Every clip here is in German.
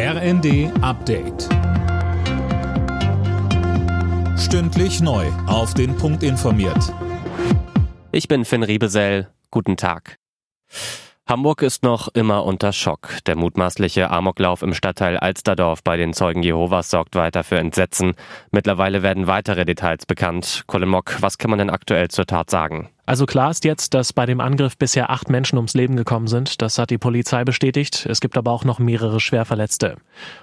RND Update. Stündlich neu. Auf den Punkt informiert. Ich bin Finn Riebesell. Guten Tag. Hamburg ist noch immer unter Schock. Der mutmaßliche Amoklauf im Stadtteil Alsterdorf bei den Zeugen Jehovas sorgt weiter für Entsetzen. Mittlerweile werden weitere Details bekannt. Colin Mock, was kann man denn aktuell zur Tat sagen? Also klar ist jetzt, dass bei dem Angriff bisher acht Menschen ums Leben gekommen sind. Das hat die Polizei bestätigt. Es gibt aber auch noch mehrere Schwerverletzte.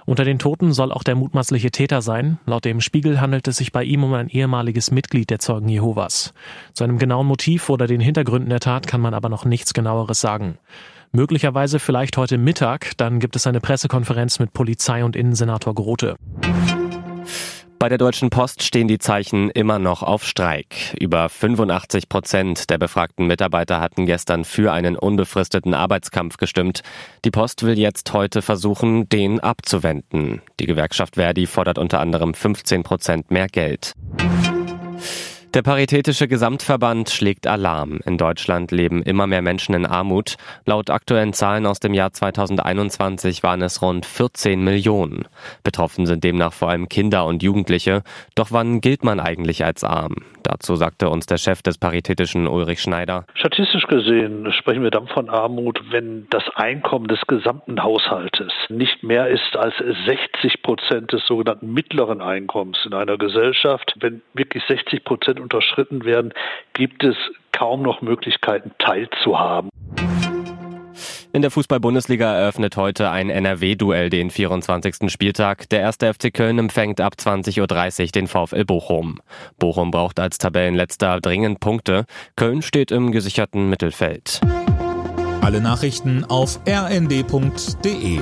Unter den Toten soll auch der mutmaßliche Täter sein. Laut dem Spiegel handelt es sich bei ihm um ein ehemaliges Mitglied der Zeugen Jehovas. Zu einem genauen Motiv oder den Hintergründen der Tat kann man aber noch nichts genaueres sagen. Möglicherweise vielleicht heute Mittag, dann gibt es eine Pressekonferenz mit Polizei und Innensenator Grote. Bei der Deutschen Post stehen die Zeichen immer noch auf Streik. Über 85 Prozent der befragten Mitarbeiter hatten gestern für einen unbefristeten Arbeitskampf gestimmt. Die Post will jetzt heute versuchen, den abzuwenden. Die Gewerkschaft Verdi fordert unter anderem 15 Prozent mehr Geld. Der Paritätische Gesamtverband schlägt Alarm. In Deutschland leben immer mehr Menschen in Armut. Laut aktuellen Zahlen aus dem Jahr 2021 waren es rund 14 Millionen. Betroffen sind demnach vor allem Kinder und Jugendliche. Doch wann gilt man eigentlich als arm? Dazu sagte uns der Chef des Paritätischen Ulrich Schneider. Statistisch gesehen sprechen wir dann von Armut, wenn das Einkommen des gesamten Haushaltes nicht mehr ist als 60 Prozent des sogenannten mittleren Einkommens in einer Gesellschaft. Wenn wirklich 60 Prozent unterschritten werden, gibt es kaum noch Möglichkeiten teilzuhaben. In der Fußball-Bundesliga eröffnet heute ein NRW-Duell den 24. Spieltag. Der erste FC Köln empfängt ab 20.30 Uhr den VfL Bochum. Bochum braucht als Tabellenletzter dringend Punkte. Köln steht im gesicherten Mittelfeld. Alle Nachrichten auf rnd.de